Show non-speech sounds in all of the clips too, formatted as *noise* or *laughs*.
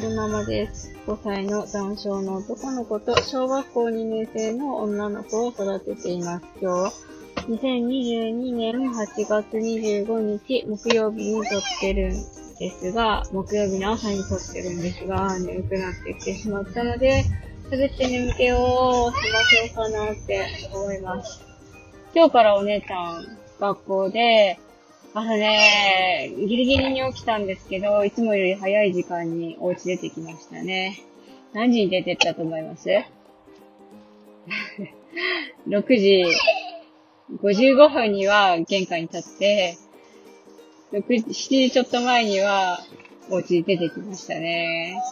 春ママです。5歳の男性の男の子と小学校2年生の女の子を育てています。今日は2022年8月25日木曜日に撮ってるんですが、木曜日の朝に撮ってるんですが、眠くなってきてしまったので、喋って眠気を済ませようかなって思います。今日からお姉ちゃん学校で、朝ね、ギリギリに起きたんですけど、いつもより早い時間にお家出てきましたね。何時に出てったと思います *laughs* ?6 時55分には玄関に立って、6 7時ちょっと前にはお家に出てきましたね。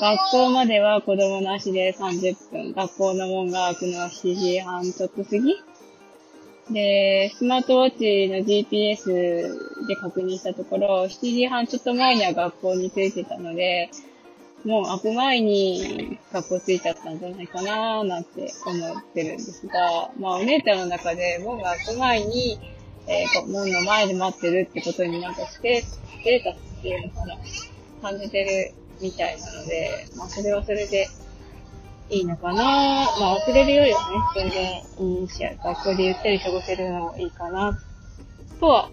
学校までは子供の足で30分。学校の門が開くのは7時半ちょっと過ぎで、スマートウォッチの GPS で確認したところ、7時半ちょっと前には学校に着いてたので、もう開く前に学校着いちゃったんじゃないかなーなんて思ってるんですが、まあお姉ちゃんの中で門が開く前に、えー、門の前で待ってるってことになんかステステータっていうのかな、感じてるみたいなので、まあそれはそれでいいのかな？まあ忘れるよりはね、全然いいし、学校でゆったり過ごせるのもいいかな、とは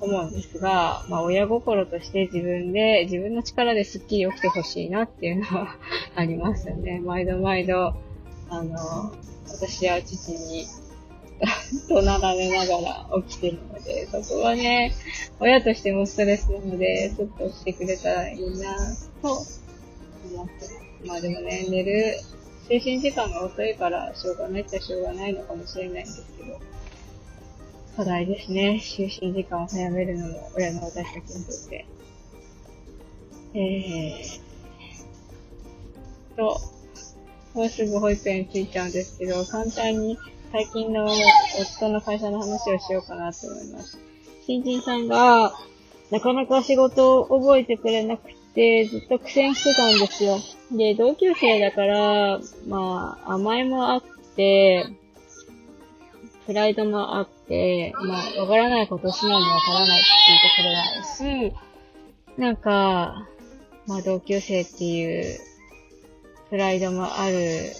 思うんですが、まあ親心として自分で、自分の力でスッキリ起きてほしいなっていうのはありますよね。毎度毎度、あの、私は父に怒鳴られながら起きてるので、そこはね、親としてもストレスなので、ちょっと起きてくれたらいいなと思ってます。まあでもね、寝る精神時間が遅いからしょうがないっちゃしょうがないのかもしれないんですけど、課題ですね。就寝時間を早めるのも親の私たちにとって。えーと、もうすぐ保育園着いちゃうんですけど、簡単に最近の夫の会社の話をしようかなと思います。新人さんが、なかなか仕事を覚えてくれなくて、ずっと苦戦してたんですよ。で、同級生だから、まあ、甘えもあって、プライドもあって、まあ、わからないことを素直にわからないっていうところがあるし、なんか、まあ、同級生っていう、プライドもある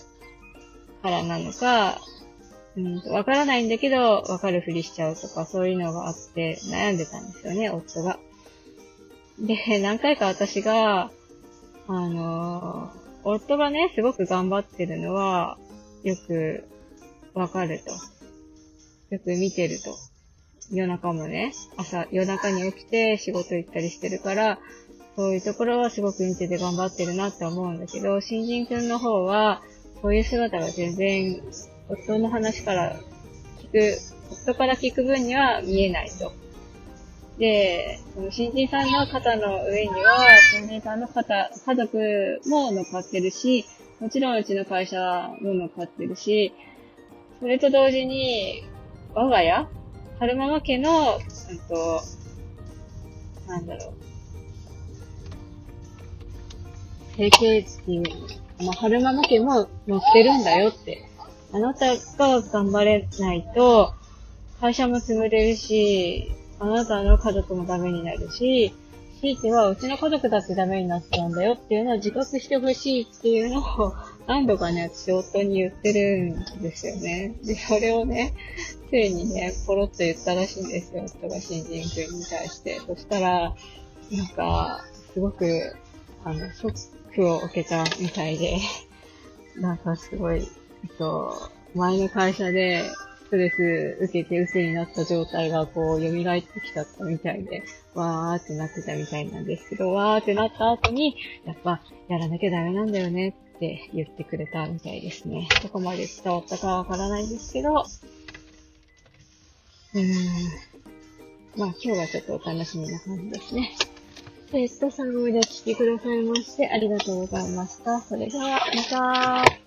からなのか、うん、わからないんだけど、わかるふりしちゃうとか、そういうのがあって、悩んでたんですよね、夫が。で、何回か私が、あのー夫がね、すごく頑張ってるのは、よくわかると。よく見てると。夜中もね、朝、夜中に起きて仕事行ったりしてるから、そういうところはすごく見てて頑張ってるなって思うんだけど、新人くんの方は、そういう姿が全然、夫の話から聞く、夫から聞く分には見えないと。で、その新人さんの肩の上には、新人さんの肩、家族も乗っかってるし、もちろんうちの会社も乗っかってるし、それと同時に、我が家春ママ家の、うんと、なんだろう。整形っていうの、まあ、春ママ家も乗ってるんだよって。あなたが頑張れないと、会社も潰れるし、あなたの家族もダメになるし、ひいてはうちの家族だってダメになっちゃうんだよっていうのを自覚してほしいっていうのを何度かね、私夫に言ってるんですよね。で、それをね、ついにね、ポロッと言ったらしいんですよ、夫が新人君に対して。そしたら、なんか、すごく、あの、ショックを受けたみたいで、なんかすごい、えっと、前の会社で、ストレス受けて鬱になった状態がこう蘇ってきちゃったみたいで、わーってなってたみたいなんですけど、わーってなった後に、やっぱやらなきゃダメなんだよねって言ってくれたみたいですね。どこまで伝わったかわからないんですけど、うーん。まあ今日はちょっとお楽しみな感じですね。えっと、最後までお聞きくださいましてありがとうございました。それでは、また。